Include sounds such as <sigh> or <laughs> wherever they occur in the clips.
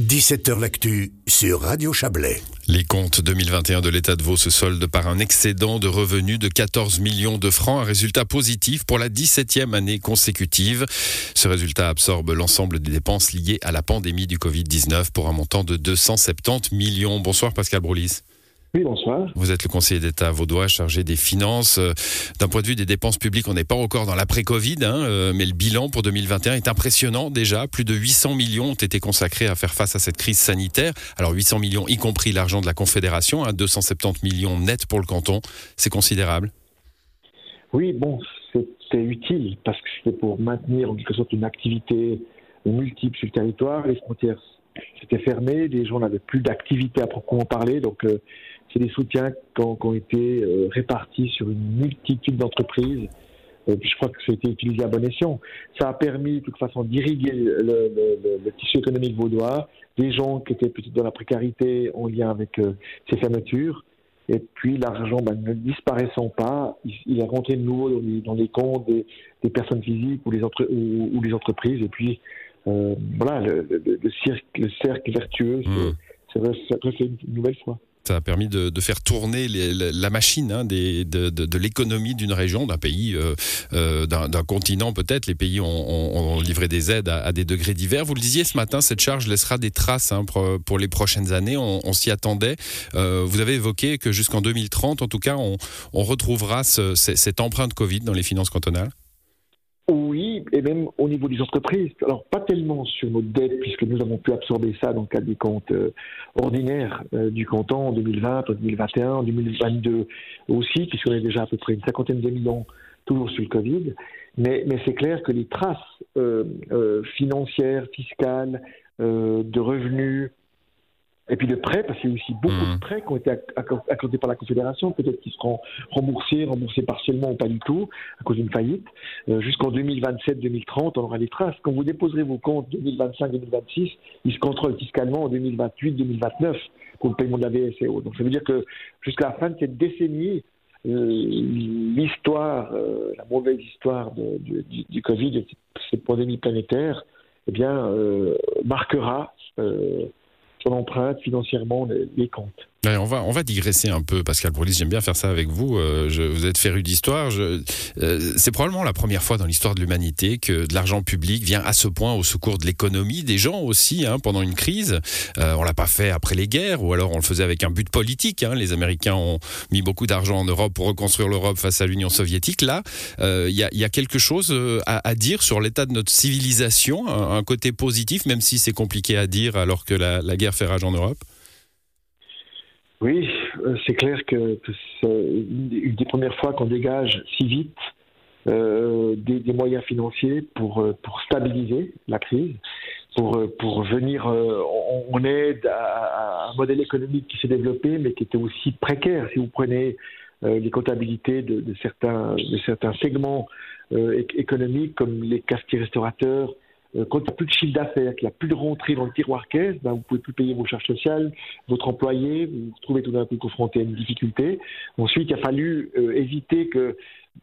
17h L'actu sur Radio Chablais. Les comptes 2021 de l'État de Vaud se soldent par un excédent de revenus de 14 millions de francs, un résultat positif pour la 17e année consécutive. Ce résultat absorbe l'ensemble des dépenses liées à la pandémie du Covid-19 pour un montant de 270 millions. Bonsoir Pascal Broulis. Oui, bonsoir. Vous êtes le conseiller d'État vaudois chargé des finances. Euh, d'un point de vue des dépenses publiques, on n'est pas encore dans l'après-Covid, hein, euh, mais le bilan pour 2021 est impressionnant déjà. Plus de 800 millions ont été consacrés à faire face à cette crise sanitaire. Alors 800 millions, y compris l'argent de la Confédération, 270 hein, millions net pour le canton. C'est considérable? Oui, bon, c'était utile parce que c'était pour maintenir en quelque sorte une activité multiple sur le territoire. Les frontières s'étaient fermées, les gens n'avaient plus d'activité à proprement parler, donc euh, c'est des soutiens qui ont, été euh, répartis sur une multitude d'entreprises. Euh, je crois que ça a été utilisé à bon escient. Ça a permis, de toute façon, d'irriguer le, tissu économique vaudois, des gens qui étaient peut-être dans la précarité en lien avec euh, ces fermetures. Et puis l'argent, ben, ne disparaissant pas, il, est rentré de nouveau dans les, comptes des, personnes physiques ou les, ou, les entreprises. Et puis, voilà, le, cercle vertueux c'est refait une nouvelle fois. Ça a permis de, faire tourner la machine hein, de, l'économie d'une région, d'un pays, euh, euh, d'un continent peut-être. Les pays ont, livré des aides à, des degrés divers. Vous le disiez ce matin, cette charge laissera des traces hein, pour, les prochaines années. On, s'y attendait. Euh, vous avez évoqué que jusqu'en 2030, en tout cas, on, retrouvera cette empreinte Covid dans les finances cantonales. Et même au niveau des entreprises. Alors, pas tellement sur nos dettes, puisque nous avons pu absorber ça dans le cadre des comptes euh, ordinaires euh, du canton en 2020, en 2021, en 2022 aussi, puisqu'on est déjà à peu près une cinquantaine de millions toujours sur le Covid. Mais, mais c'est clair que les traces euh, financières, fiscales, de revenus, et puis de prêts, parce qu'il y a aussi beaucoup de mmh. prêts qui ont été accordés par la Confédération, peut-être qu'ils seront remboursés, remboursés partiellement ou pas du tout, à cause d'une faillite. Euh, jusqu'en 2027-2030, on aura des traces. Quand vous déposerez vos comptes 2025-2026, ils se contrôlent fiscalement en 2028-2029 pour le paiement de la VSEO. Donc ça veut dire que jusqu'à la fin de cette décennie, euh, l'histoire, euh, la mauvaise histoire du, du, Covid, de cette pandémie planétaire, eh bien, marquera son empreinte financièrement les comptes on, va, on va digresser un peu, Pascal Broulis, j'aime bien faire ça avec vous. Euh, je, vous êtes féru d'histoire. Euh, c'est probablement la première fois dans l'histoire de l'humanité que de l'argent public vient à ce point au secours de l'économie, des gens aussi, hein, pendant une crise. Euh, on l'a pas fait après les guerres, ou alors on le faisait avec un but politique. Hein. Les Américains ont mis beaucoup d'argent en Europe pour reconstruire l'Europe face à l'Union soviétique. Là, il euh, y, a, y, a, quelque chose à, à dire sur l'état de notre civilisation, un, côté positif, même si c'est compliqué à dire alors que la, la guerre fait rage en Europe? Oui, euh, c'est clair que, c'est une des premières fois qu'on dégage si vite euh, des, moyens financiers pour, euh, pour stabiliser la crise, pour, pour venir en, aide à, un modèle économique qui s'est développé, mais qui était aussi précaire. Si vous prenez les comptabilités de, de, certains, de certains segments économiques, comme les cafetiers-restaurateurs, euh, quand il n'y a plus de chiffre d'affaires, qu'il n'y a plus de rentrée dans le tiroir caisse, ben, vous ne pouvez plus payer vos charges sociales, votre employé, vous vous trouvez tout d'un coup confronté à une difficulté. Ensuite, il a fallu euh, éviter que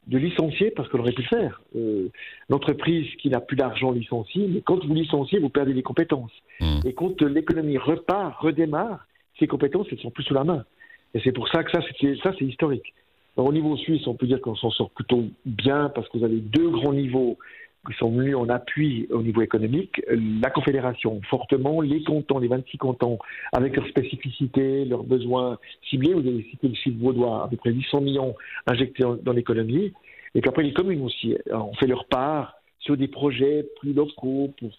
de licencier parce qu'on aurait pu le faire. Euh, L'entreprise qui n'a plus d'argent licencie, mais quand vous licenciez, vous perdez des compétences. Mmh. Et quand l'économie repart, redémarre, ces compétences, elles sont plus sous la main. Et c'est pour ça que ça, c'est historique. au niveau suisse, on peut dire qu'on s'en sort plutôt bien parce que vous avez deux grands niveaux qui sont venus en appui au niveau économique, la Confédération fortement, les cantons, les 26 cantons, avec leurs spécificités, leurs besoins ciblés. Vous avez cité le chiffre vaudois, à peu près 800 millions injectés dans l'économie. Et puis après, les communes aussi ont fait leur part sur des projets plus locaux pour,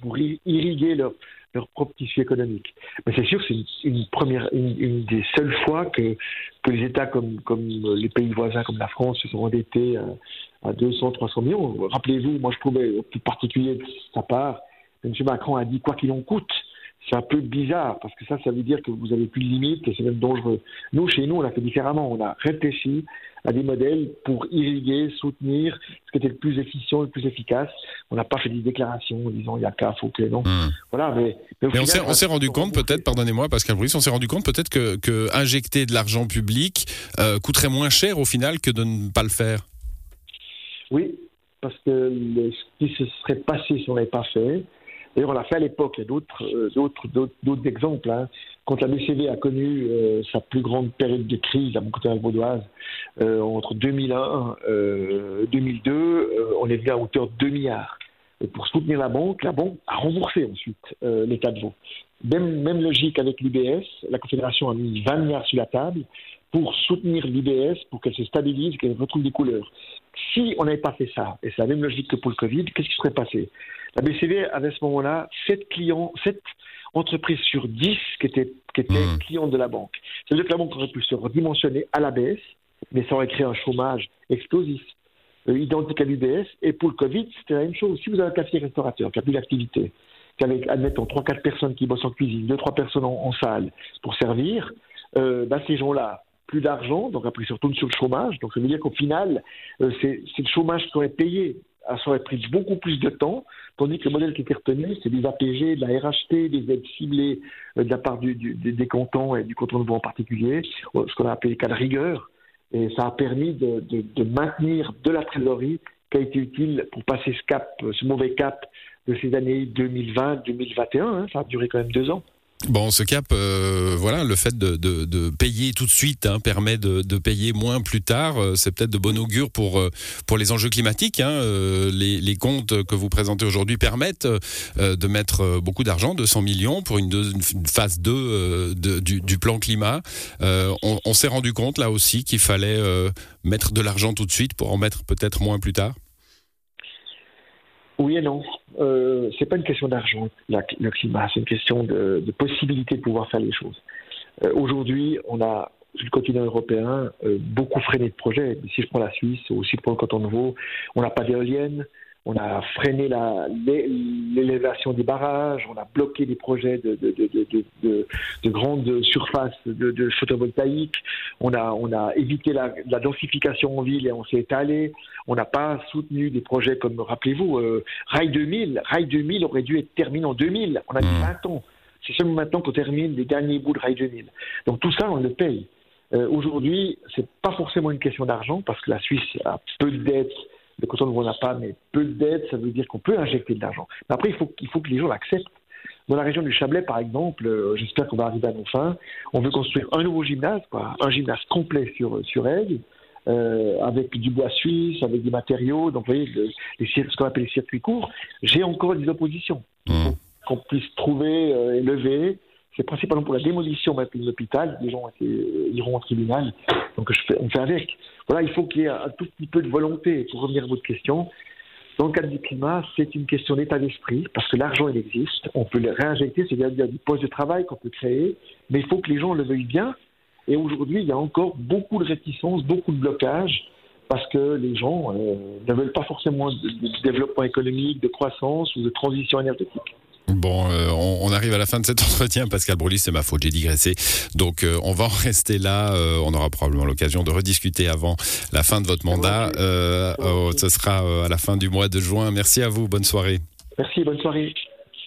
pour, irriguer leur, leur propre tissu économique. Mais c'est sûr, c'est une, première, une, des seules fois que, que les États comme, comme les pays voisins, comme la France, se sont endettés à, à 200, 300 millions. Rappelez-vous, moi je trouvais plus particulier de sa part, M. Macron a dit quoi qu'il en coûte c'est un peu bizarre parce que ça, ça veut dire que vous avez plus de limites et c'est même dangereux. Nous, chez nous, on a fait différemment. On a réfléchi à des modèles pour irriguer, soutenir ce qui était le plus efficient, le plus efficace. On n'a pas fait des déclarations en disant il y a qu'à, faut que non. Hmm. Voilà, mais, on s'est rendu compte peut-être, pardonnez-moi Pascal Brice, on s'est rendu compte peut-être que, injecter de l'argent public euh, coûterait moins cher au final que de ne pas le faire. Oui, parce que ce qui se serait passé si on n'avait pas fait, D'ailleurs, on l'a fait à l'époque. Il y a d'autres, euh, d'autres, d'autres, exemples. Hein. Quand la BCV a connu euh, sa plus grande période de crise à mon côté vaudoise, euh, entre 2001 et 2002, on est venu à hauteur de 2 milliards. Et pour soutenir la banque, la banque a remboursé ensuite l'État de Vaud. Même, même logique avec l'UBS, la Confédération a mis 20 milliards sur la table pour soutenir l'UBS, pour qu'elle se stabilise, qu'elle retrouve des couleurs. Si on n'avait pas fait ça, et c'est la même logique que pour le Covid, qu'est-ce qui serait passé? La BCV avait à ce moment-là 7 clients, 7 entreprises sur 10 qui étaient, qui étaient mmh. clients de la banque. C'est-à-dire que la banque aurait pu se redimensionner à la baisse, mais ça aurait créé un chômage explosif. Euh, identique à l'UBS, et pour le Covid, c'était la même chose. Si vous avez un café restaurateur qui a plus d'activité, qu'avec, admettons, 3-4 personnes qui bossent en cuisine, 2-3 personnes en, salle pour servir, euh, bah, ces gens-là, plus d'argent, donc après ils retournent sur le chômage. Donc ça veut dire qu'au final, euh, c'est le chômage qui aurait payé. Ça aurait pris beaucoup plus de temps, tandis que le modèle qui était retenu, c'est des APG, de la RHT, des aides ciblées euh, de la part du, des cantons et du canton de en particulier, euh, ce qu'on a appelé cas de rigueur. Et ça a permis de, maintenir de la trésorerie qui a été utile pour passer ce cap, ce mauvais cap de ces années 2020-2021. Hein. ça a duré quand même deux ans. Bon, ce cap, euh, voilà, le fait de, de, de, payer tout de suite hein, permet de, de, payer moins plus tard. Euh, c'est peut-être de bon augure pour euh, pour les enjeux climatiques. Hein. Les, les, comptes que vous présentez aujourd'hui permettent de mettre beaucoup d'argent, 200 millions pour une, une phase 2 du, du, plan climat. on, on s'est rendu compte là aussi qu'il fallait mettre de l'argent tout de suite pour en mettre peut-être moins plus tard. Oui et non. Euh, c'est pas une question d'argent, le climat, c'est une question de, possibilité de pouvoir faire les choses. Euh, aujourd'hui, on a sur le continent européen euh, beaucoup freiné de projets. Si je prends la Suisse, ou si je prends le canton de Vaud, on n'a pas d'éoliennes, on a freiné l'élévation des barrages, on a bloqué des projets de, de, de, de grandes surfaces de, photovoltaïque, on a, on a évité la, la densification en ville et on s'est étalé, on n'a pas soutenu des projets comme, rappelez-vous, euh, Rail 2000, Rail 2000 aurait dû être terminé en 2000, on a mis 20 mmh. ans. C'est seulement maintenant qu'on termine les derniers bouts de Rail 2000. Donc tout ça, on le paye. Euh, Aujourd'hui, c'est pas forcément une question d'argent parce que la Suisse a peu de dettes le canton de n'a pas, mais peu de dettes, ça veut dire qu'on peut injecter de l'argent. Mais après, il faut, il faut que les gens l'acceptent. Dans la région du Chablais, par exemple, euh, j'espère qu'on va arriver à nos fins, on veut construire un nouveau gymnase, quoi, un gymnase complet sur, sur Aigle, euh, avec du bois suisse, avec des matériaux, donc vous voyez, les, ce qu'on appelle les circuits courts. J'ai encore des oppositions. Mmh. Qu'on puisse trouver euh, et lever c'est principalement pour la démolition de l'hôpital. Les gens euh, iront au tribunal. Donc on fait avec. Voilà, il faut qu'il y ait un tout petit peu de volonté. Pour revenir à votre question, dans le cadre du climat, c'est une question d'état d'esprit, parce que l'argent, il existe. On peut le réinjecter, c'est-à-dire des postes de travail qu'on peut créer, mais il faut que les gens le veuillent bien. Et aujourd'hui, il y a encore beaucoup de réticences, beaucoup de blocages, parce que les gens euh, ne veulent pas forcément de développement économique, de croissance ou de transition énergétique. Bon, euh, on, arrive à la fin de cet <laughs> entretien. Pascal Broly, c'est ma faute, j'ai digressé. Donc, euh, on va en rester là. Euh, on aura probablement l'occasion de rediscuter avant la fin de votre mandat. Oh, ce sera à la fin du mois de juin. Merci à vous. Bonne soirée. Merci, bonne soirée.